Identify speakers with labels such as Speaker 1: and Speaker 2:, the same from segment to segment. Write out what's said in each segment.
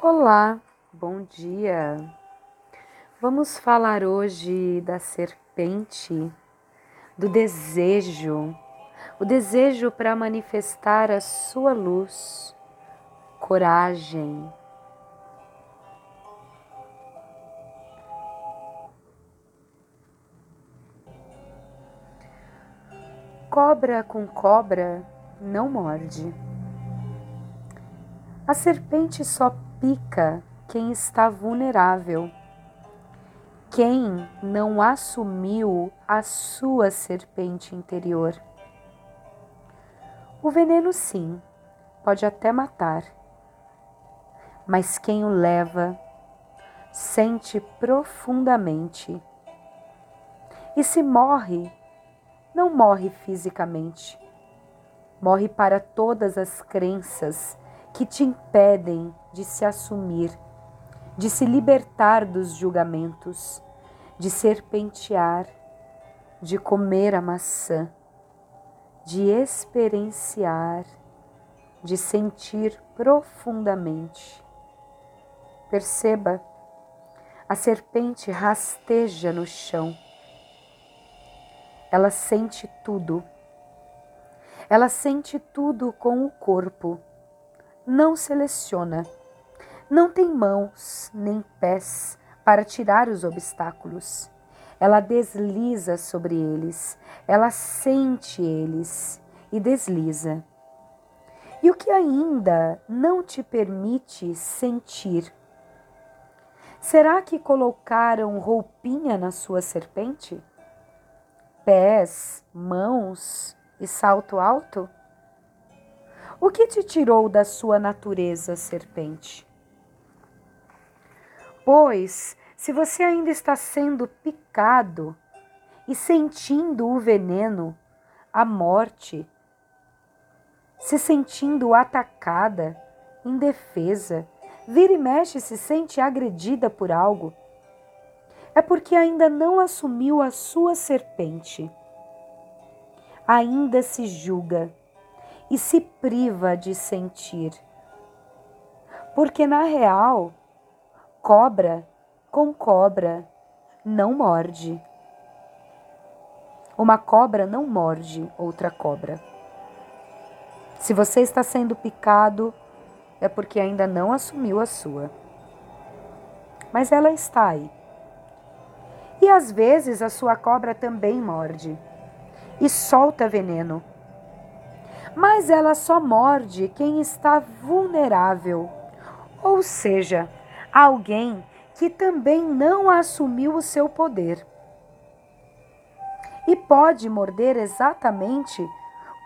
Speaker 1: Olá, bom dia. Vamos falar hoje da serpente, do desejo, o desejo para manifestar a sua luz, coragem. Cobra com cobra não morde. A serpente só pica quem está vulnerável, quem não assumiu a sua serpente interior. O veneno, sim, pode até matar, mas quem o leva sente profundamente. E se morre, não morre fisicamente, morre para todas as crenças que te impedem de se assumir, de se libertar dos julgamentos, de serpentear, de comer a maçã, de experienciar, de sentir profundamente. Perceba, a serpente rasteja no chão. Ela sente tudo. Ela sente tudo com o corpo não seleciona, não tem mãos nem pés para tirar os obstáculos. Ela desliza sobre eles, ela sente eles e desliza. E o que ainda não te permite sentir? Será que colocaram roupinha na sua serpente? Pés, mãos e salto alto? O que te tirou da sua natureza, serpente? Pois, se você ainda está sendo picado e sentindo o veneno, a morte, se sentindo atacada, indefesa, vira e mexe se sente agredida por algo, é porque ainda não assumiu a sua serpente. Ainda se julga e se priva de sentir. Porque na real, cobra com cobra não morde. Uma cobra não morde outra cobra. Se você está sendo picado, é porque ainda não assumiu a sua. Mas ela está aí. E às vezes a sua cobra também morde e solta veneno mas ela só morde quem está vulnerável, ou seja, alguém que também não assumiu o seu poder. E pode morder exatamente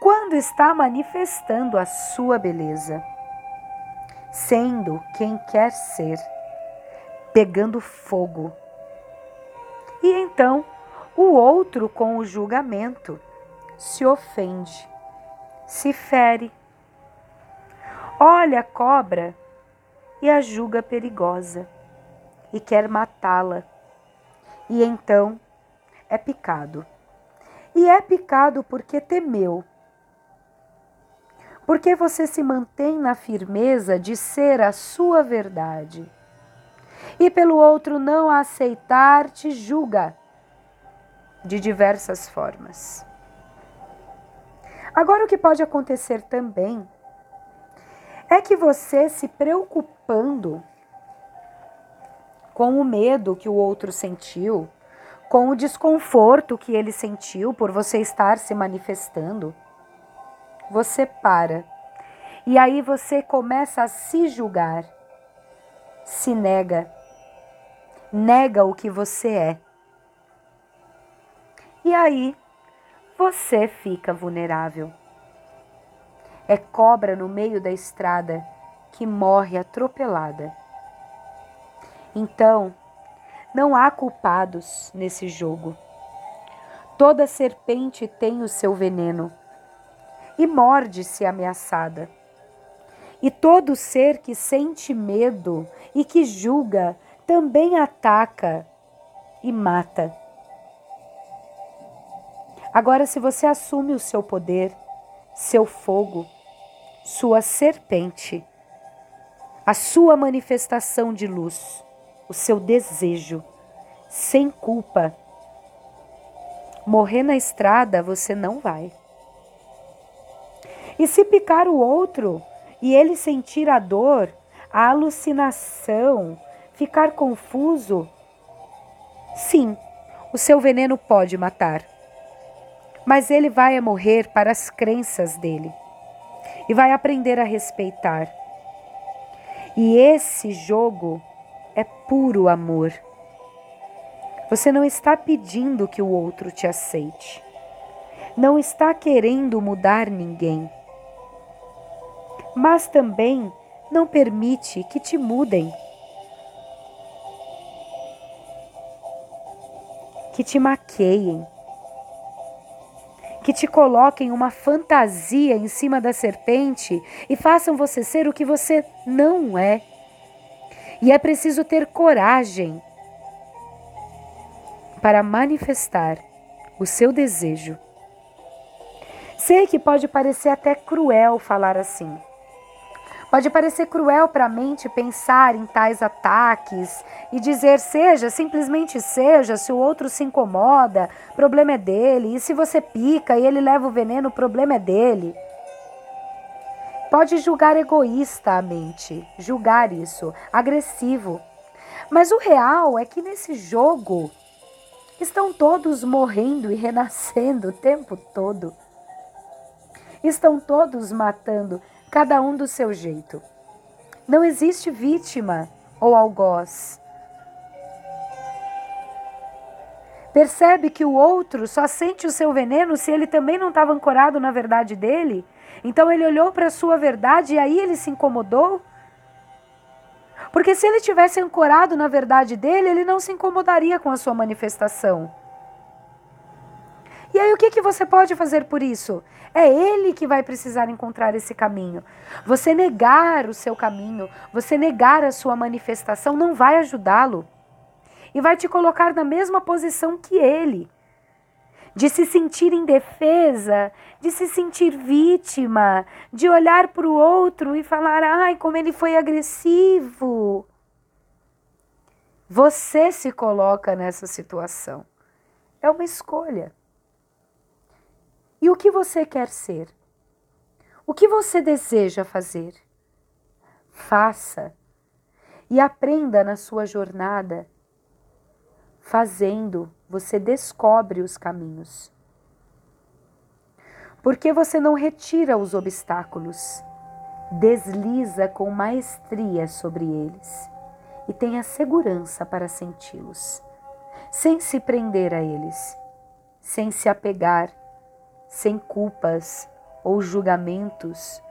Speaker 1: quando está manifestando a sua beleza, sendo quem quer ser, pegando fogo. E então o outro, com o julgamento, se ofende se fere. Olha a cobra e a julga perigosa e quer matá-la. E então é picado. E é picado porque temeu. Porque você se mantém na firmeza de ser a sua verdade. E pelo outro não aceitar, te julga de diversas formas. Agora, o que pode acontecer também é que você se preocupando com o medo que o outro sentiu, com o desconforto que ele sentiu por você estar se manifestando, você para. E aí você começa a se julgar, se nega, nega o que você é. E aí você fica vulnerável. É cobra no meio da estrada que morre atropelada. Então, não há culpados nesse jogo. Toda serpente tem o seu veneno e morde-se ameaçada. E todo ser que sente medo e que julga também ataca e mata. Agora, se você assume o seu poder, seu fogo, sua serpente, a sua manifestação de luz, o seu desejo, sem culpa. Morrer na estrada você não vai. E se picar o outro e ele sentir a dor, a alucinação, ficar confuso, sim, o seu veneno pode matar. Mas ele vai morrer para as crenças dele e vai aprender a respeitar. E esse jogo é puro amor. Você não está pedindo que o outro te aceite. Não está querendo mudar ninguém. Mas também não permite que te mudem. Que te maqueiem que te coloquem uma fantasia em cima da serpente e façam você ser o que você não é. E é preciso ter coragem para manifestar o seu desejo. Sei que pode parecer até cruel falar assim. Pode parecer cruel para a mente pensar em tais ataques e dizer seja, simplesmente seja, se o outro se incomoda, problema é dele, e se você pica e ele leva o veneno, problema é dele. Pode julgar egoísta a mente, julgar isso, agressivo. Mas o real é que nesse jogo estão todos morrendo e renascendo o tempo todo. Estão todos matando cada um do seu jeito. Não existe vítima ou algoz. Percebe que o outro só sente o seu veneno se ele também não estava ancorado na verdade dele? Então ele olhou para a sua verdade e aí ele se incomodou? Porque se ele tivesse ancorado na verdade dele, ele não se incomodaria com a sua manifestação. E aí o que, que você pode fazer por isso? É ele que vai precisar encontrar esse caminho. Você negar o seu caminho, você negar a sua manifestação não vai ajudá-lo. E vai te colocar na mesma posição que ele. De se sentir indefesa, de se sentir vítima, de olhar para o outro e falar: ai, como ele foi agressivo. Você se coloca nessa situação. É uma escolha. E o que você quer ser? O que você deseja fazer? Faça e aprenda na sua jornada. Fazendo, você descobre os caminhos. Porque você não retira os obstáculos, desliza com maestria sobre eles e tenha segurança para senti-los, sem se prender a eles, sem se apegar sem culpas ou julgamentos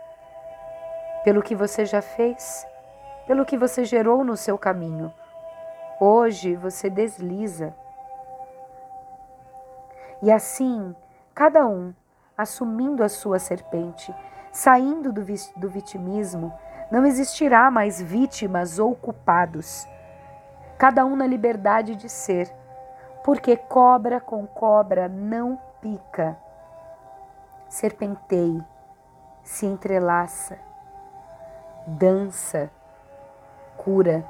Speaker 1: pelo que você já fez, pelo que você gerou no seu caminho. Hoje você desliza. E assim, cada um assumindo a sua serpente, saindo do, do vitimismo, não existirá mais vítimas ou culpados. Cada um na liberdade de ser, porque cobra com cobra não pica serpenteie, se entrelaça, dança, cura.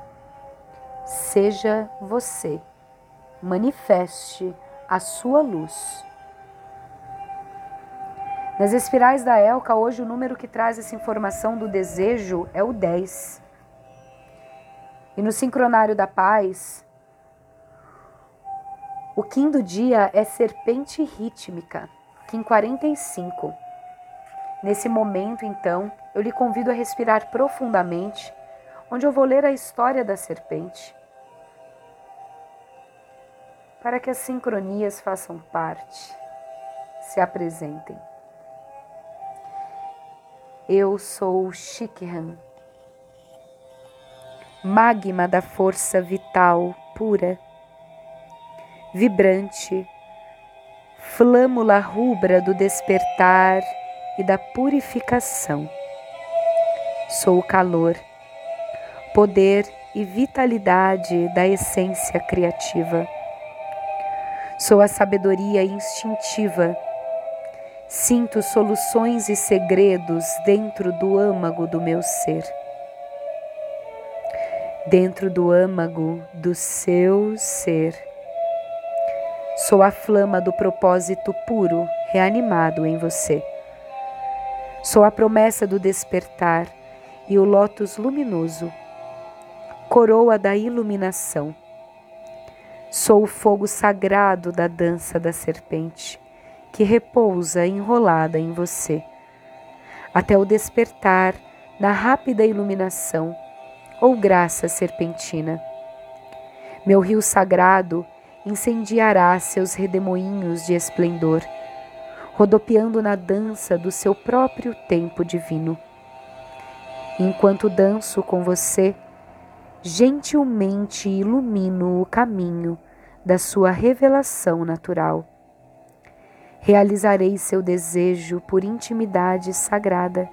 Speaker 1: Seja você, manifeste a sua luz. Nas espirais da Elka, hoje o número que traz essa informação do desejo é o 10. E no sincronário da paz, o quinto dia é serpente rítmica que em 45. Nesse momento, então, eu lhe convido a respirar profundamente, onde eu vou ler a história da serpente, para que as sincronias façam parte, se apresentem. Eu sou Shikhan, magma da força vital pura, vibrante, flâmula rubra do despertar e da purificação. Sou o calor, poder e vitalidade da essência criativa. Sou a sabedoria instintiva. Sinto soluções e segredos dentro do âmago do meu ser. dentro do âmago do seu ser. Sou a flama do propósito puro reanimado em você. Sou a promessa do despertar e o lótus luminoso, coroa da iluminação. Sou o fogo sagrado da dança da serpente, que repousa enrolada em você, até o despertar na rápida iluminação ou graça serpentina. Meu rio sagrado incendiará seus redemoinhos de esplendor, rodopiando na dança do seu próprio tempo divino. Enquanto danço com você, gentilmente ilumino o caminho da sua revelação natural. Realizarei seu desejo por intimidade sagrada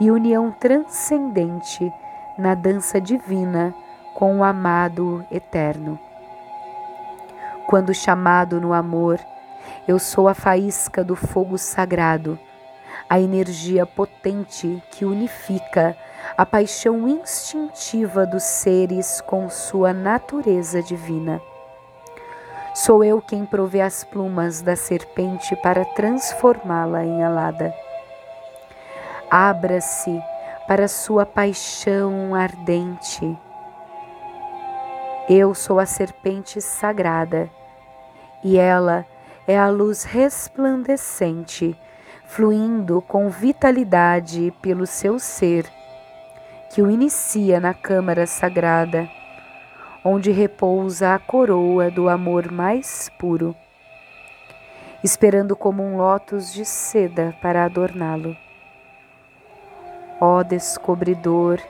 Speaker 1: e união transcendente na dança divina com o amado eterno. Quando chamado no amor, eu sou a faísca do fogo sagrado, a energia potente que unifica a paixão instintiva dos seres com sua natureza divina. Sou eu quem provê as plumas da serpente para transformá-la em alada. Abra-se para sua paixão ardente. Eu sou a serpente sagrada e ela é a luz resplandecente, fluindo com vitalidade pelo seu ser, que o inicia na câmara sagrada, onde repousa a coroa do amor mais puro, esperando como um lótus de seda para adorná-lo. Ó descobridor,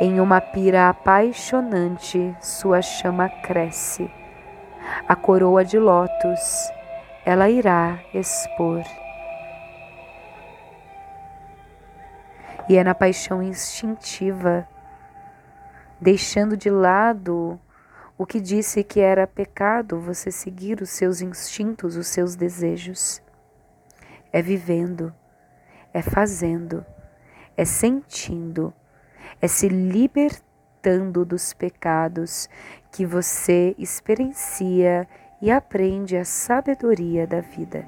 Speaker 1: em uma pira apaixonante sua chama cresce. A coroa de lótus ela irá expor. E é na paixão instintiva, deixando de lado o que disse que era pecado você seguir os seus instintos, os seus desejos. É vivendo, é fazendo é sentindo, é se libertando dos pecados que você experiencia e aprende a sabedoria da vida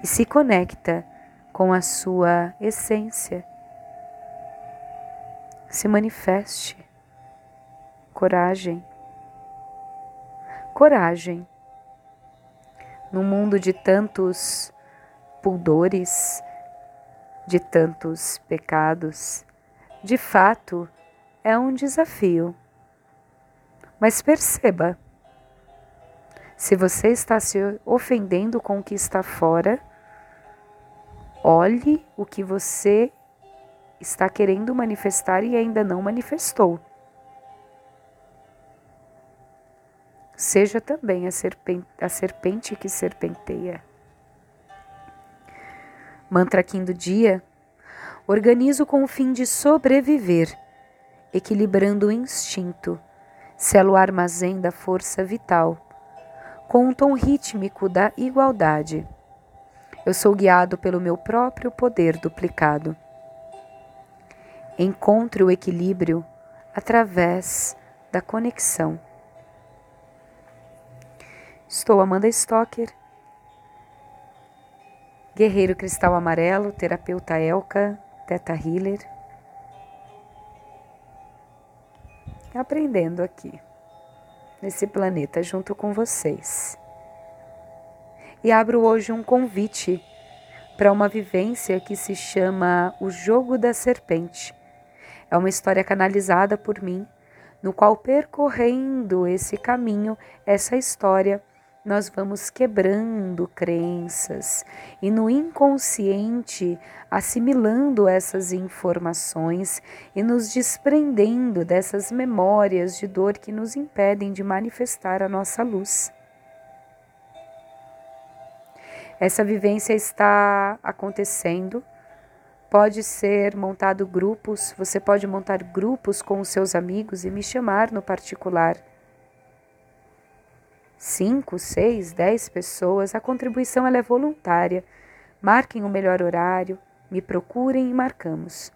Speaker 1: e se conecta com a sua essência. Se manifeste. Coragem. Coragem. No mundo de tantos pudores, de tantos pecados, de fato é um desafio. Mas perceba, se você está se ofendendo com o que está fora, olhe o que você está querendo manifestar e ainda não manifestou. Seja também a serpente, a serpente que serpenteia. Mantra Kim do dia. Organizo com o fim de sobreviver, equilibrando o instinto, selo armazém da força vital, com um tom rítmico da igualdade. Eu sou guiado pelo meu próprio poder duplicado. Encontre o equilíbrio através da conexão. Estou Amanda Stocker Guerreiro Cristal Amarelo, terapeuta Elka, Teta Healer. Aprendendo aqui, nesse planeta, junto com vocês. E abro hoje um convite para uma vivência que se chama O Jogo da Serpente. É uma história canalizada por mim, no qual, percorrendo esse caminho, essa história nós vamos quebrando crenças e no inconsciente assimilando essas informações e nos desprendendo dessas memórias de dor que nos impedem de manifestar a nossa luz. Essa vivência está acontecendo. Pode ser montado grupos, você pode montar grupos com os seus amigos e me chamar no particular 5, 6, 10 pessoas, a contribuição é voluntária. Marquem o melhor horário, me procurem e marcamos.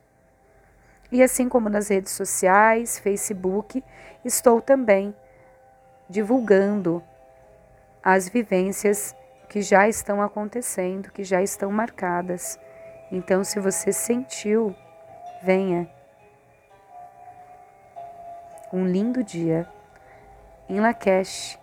Speaker 1: E assim como nas redes sociais, Facebook, estou também divulgando as vivências que já estão acontecendo, que já estão marcadas. Então, se você sentiu, venha. Um lindo dia. Em Lakesh,